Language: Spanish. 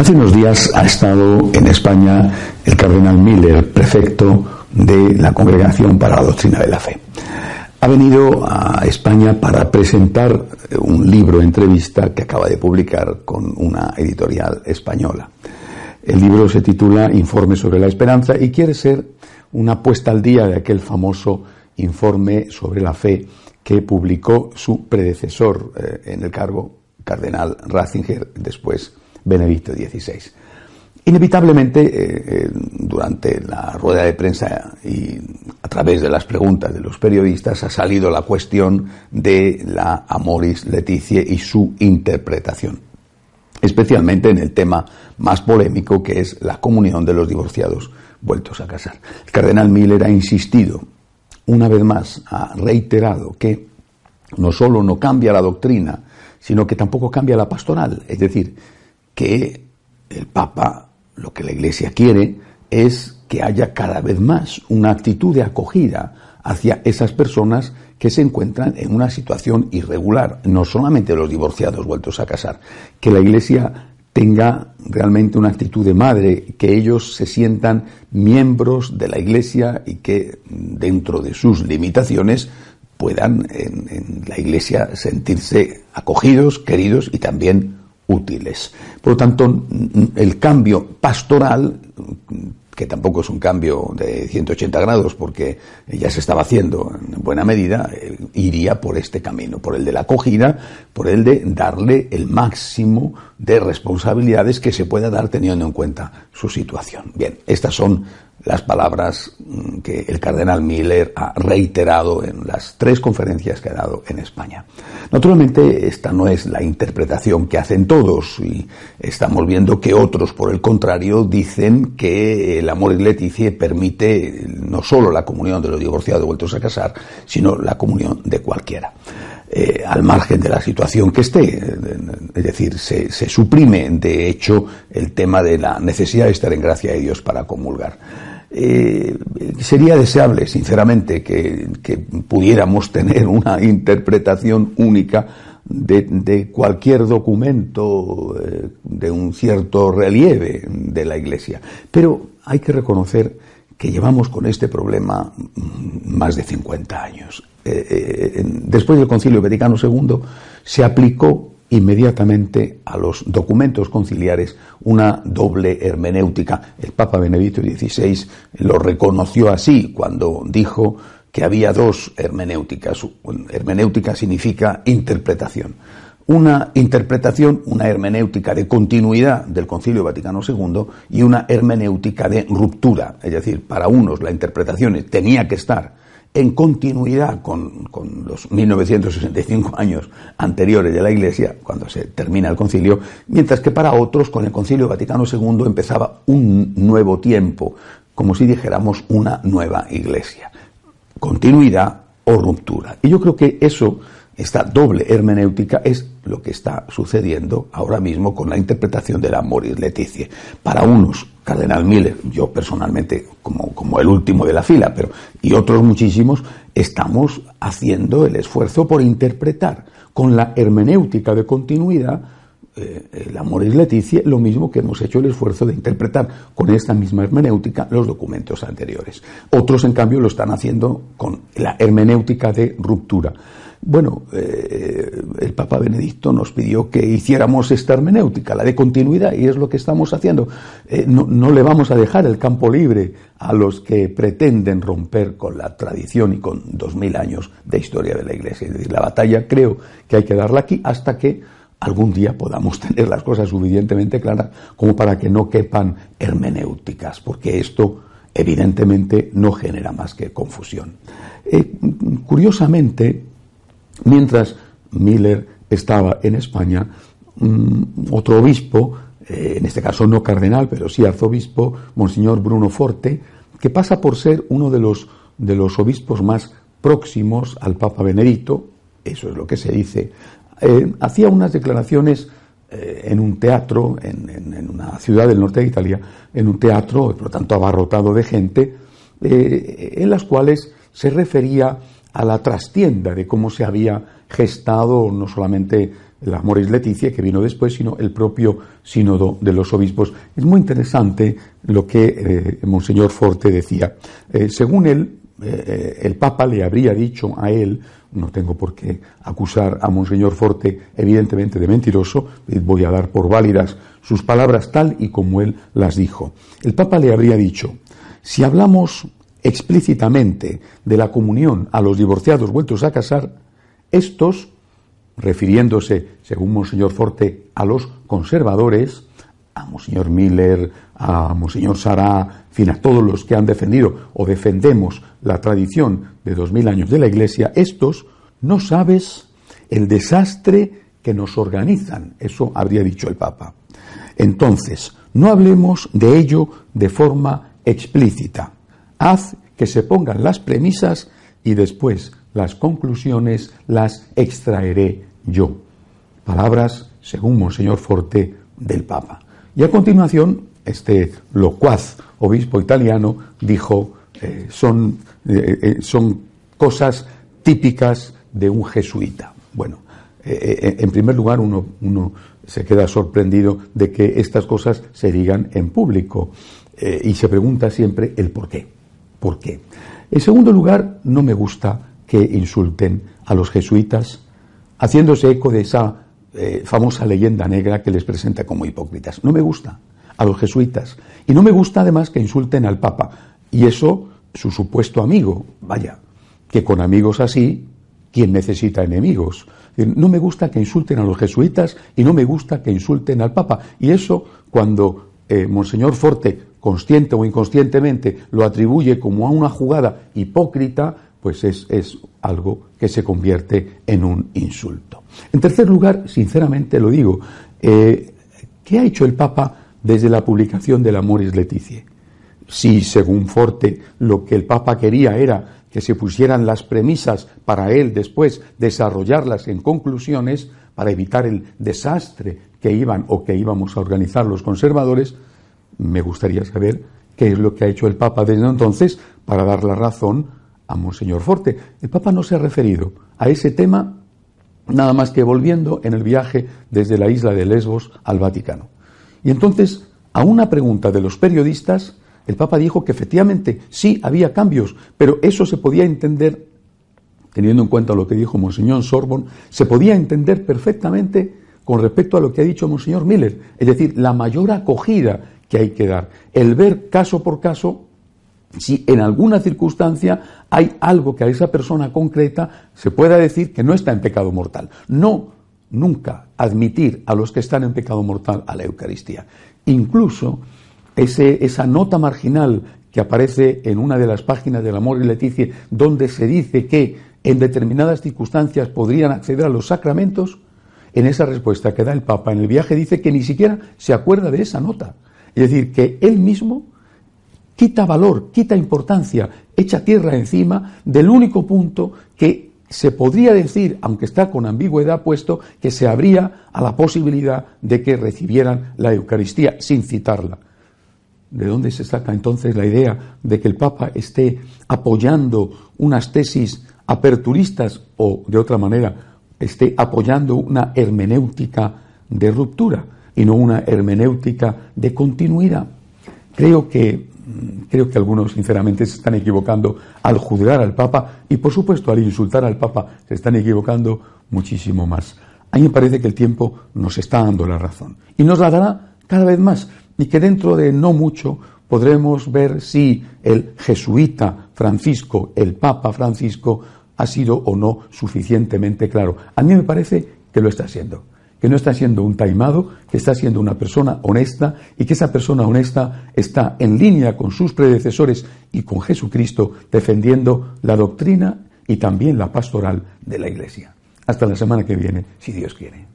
Hace unos días ha estado en España el cardenal Miller, prefecto de la Congregación para la Doctrina de la Fe. Ha venido a España para presentar un libro entrevista que acaba de publicar con una editorial española. El libro se titula Informe sobre la Esperanza y quiere ser una puesta al día de aquel famoso informe sobre la fe que publicó su predecesor eh, en el cargo, Cardenal Ratzinger, después Benedicto XVI. Inevitablemente, eh, eh, durante la rueda de prensa y a través de las preguntas de los periodistas, ha salido la cuestión de la Amoris Leticia y su interpretación, especialmente en el tema más polémico que es la comunión de los divorciados vueltos a casar. El cardenal Miller ha insistido, una vez más, ha reiterado que no solo no cambia la doctrina, sino que tampoco cambia la pastoral, es decir, que el Papa, lo que la Iglesia quiere, es que haya cada vez más una actitud de acogida hacia esas personas que se encuentran en una situación irregular, no solamente los divorciados vueltos a casar, que la Iglesia tenga realmente una actitud de madre, que ellos se sientan miembros de la Iglesia y que dentro de sus limitaciones puedan en, en la Iglesia sentirse acogidos, queridos y también útiles. Por lo tanto, el cambio pastoral, que tampoco es un cambio de 180 grados porque ya se estaba haciendo en buena medida, eh, iría por este camino, por el de la acogida, por el de darle el máximo de responsabilidades que se pueda dar teniendo en cuenta su situación. Bien, estas son las palabras mm, que el cardenal Miller ha reiterado en las tres conferencias que ha dado en España. Naturalmente, esta no es la interpretación que hacen todos y estamos viendo que otros, por el contrario, dicen que el amor y leticia permite no solo la comunión de los divorciados vueltos a casar, sino la comunión de cualquiera. Eh, al margen de la situación que esté. Es decir, se, suprime, de hecho, el tema de la necesidad de estar en gracia de Dios para comulgar. Eh, sería deseable, sinceramente, que, pudiéramos tener una interpretación única de, cualquier documento eh, de un cierto relieve de la Iglesia. Pero hay que reconocer que llevamos con este problema más de 50 años. Eh, después del Concilio Vaticano II se aplicó inmediatamente a los documentos conciliares una doble hermenéutica. El Papa Benedicto XVI lo reconoció así cuando dijo que había dos hermenéuticas. Hermenéutica significa interpretación. Una interpretación, una hermenéutica de continuidad del Concilio Vaticano II y una hermenéutica de ruptura. Es decir, para unos la interpretación tenía que estar en continuidad con, los 1965 años anteriores de la Iglesia, cuando se termina el concilio, mientras que para otros, con el concilio Vaticano II, empezaba un nuevo tiempo, como si dijéramos una nueva Iglesia. Continuidad o ruptura. Y yo creo que eso esta doble hermenéutica es lo que está sucediendo ahora mismo con la interpretación de la Moris Leticia. Para unos, Cardenal Miller, yo personalmente como, como el último de la fila, pero y otros muchísimos, estamos haciendo el esfuerzo por interpretar con la hermenéutica de continuidad eh, la Moris Leticia, lo mismo que hemos hecho el esfuerzo de interpretar con esta misma hermenéutica los documentos anteriores. Otros, en cambio, lo están haciendo con la hermenéutica de ruptura. Bueno, eh, el Papa Benedicto nos pidió que hiciéramos esta hermenéutica, la de continuidad, y es lo que estamos haciendo. Eh, no, le vamos a dejar el campo libre a los que pretenden romper con la tradición y con dos mil años de historia de la Iglesia. Es decir, la batalla creo que hay que darla aquí hasta que algún día podamos tener las cosas suficientemente claras como para que no quepan hermenéuticas, porque esto evidentemente no genera más que confusión. Eh, curiosamente, Mientras Miller estaba en España, otro obispo, eh, en este caso no cardenal, pero sí arzobispo, Monseñor Bruno Forte, que pasa por ser uno de los, de los obispos más próximos al Papa Benedicto, eso es lo que se dice, eh, hacía unas declaraciones eh, en un teatro, en, una ciudad del norte de Italia, en un teatro, por lo tanto abarrotado de gente, en las cuales se refería a la trastienda de cómo se había gestado no solamente la Moris Leticia, que vino después, sino el propio sínodo de los obispos. Es muy interesante lo que eh, Monseñor Forte decía. Eh, según él, eh, el Papa le habría dicho a él, no tengo por qué acusar a Monseñor Forte evidentemente de mentiroso, voy a dar por válidas sus palabras tal y como él las dijo. El Papa le habría dicho, si hablamos explícitamente de la comunión a los divorciados vueltos a casar, estos, refiriéndose, según Monseñor Forte, a los conservadores, a Monseñor Miller, a Monseñor Sará, en fin, a todos los que han defendido o defendemos la tradición de dos mil años de la Iglesia, estos no sabes el desastre que nos organizan. Eso habría dicho el Papa. Entonces, no hablemos de ello de forma explícita. Haz que se pongan las premisas y después las conclusiones las extraeré yo. Palabras, según Monseñor Forte, del Papa. Y a continuación, este locuaz obispo italiano dijo, eh, son, eh, eh, son cosas típicas de un jesuita. Bueno, en primer lugar, uno, uno, se queda sorprendido de que estas cosas se digan en público y se pregunta siempre el por qué. ¿Por qué? En segundo lugar, no me gusta que insulten a los jesuitas, haciéndose eco de esa eh, famosa leyenda negra que les presenta como hipócritas. No me gusta a los jesuitas. Y no me gusta además que insulten al Papa. Y eso, su supuesto amigo. Vaya, que con amigos así, ¿quién necesita enemigos? No me gusta que insulten a los jesuitas y no me gusta que insulten al Papa. Y eso, cuando eh, Monseñor Forte, consciente o inconscientemente, lo atribuye como a una jugada hipócrita, pues es, algo que se convierte en un insulto. En tercer lugar, sinceramente lo digo, eh, ¿qué ha hecho el Papa desde la publicación del Amoris Leticia? Si, según Forte, lo que el Papa quería era que se pusieran las premisas para él después desarrollarlas en conclusiones para evitar el desastre que iban o que íbamos a organizar los conservadores, me gustaría saber qué es lo que ha hecho el Papa desde entonces para dar la razón a Monseñor Forte. El Papa no se ha referido a ese tema nada más que volviendo en el viaje desde la isla de Lesbos al Vaticano. Y entonces, a una pregunta de los periodistas, el Papa dijo que efectivamente sí había cambios, pero eso se podía entender, teniendo en cuenta lo que dijo Monseñor Sorbon, se podía entender perfectamente con respecto a lo que ha dicho Monseñor Miller, es decir, la mayor acogida que hay que dar, el ver caso por caso si en alguna circunstancia hay algo que a esa persona concreta se pueda decir que no está en pecado mortal. No, nunca admitir a los que están en pecado mortal a la Eucaristía. Incluso esa nota marginal que aparece en una de las páginas del Amor y Leticia, donde se dice que en determinadas circunstancias podrían acceder a los sacramentos, en esa respuesta que da el Papa en el viaje dice que ni siquiera se acuerda de esa nota. Es decir, que él mismo quita valor, quita importancia, echa tierra encima del único punto que se podría decir, aunque está con ambigüedad puesto, que se abría a la posibilidad de que recibieran la Eucaristía sin citarla. ¿De dónde se saca entonces la idea de que el Papa esté apoyando unas tesis aperturistas o, de otra manera, esté apoyando una hermenéutica de ruptura y no una hermenéutica de continuidad? Creo que creo que algunos sinceramente se están equivocando al juzgar al Papa y por supuesto al insultar al Papa se están equivocando muchísimo más. A mí me parece que el tiempo nos está dando la razón y nos la dará cada vez más y que dentro de no mucho podremos ver si el jesuita Francisco, el Papa Francisco, ha sido o no suficientemente claro. A mí me parece que lo está siendo que no está siendo un taimado, que está siendo una persona honesta y que esa persona honesta está en línea con sus predecesores y con Jesucristo defendiendo la doctrina y también la pastoral de la Iglesia. Hasta la semana que viene, si Dios quiere.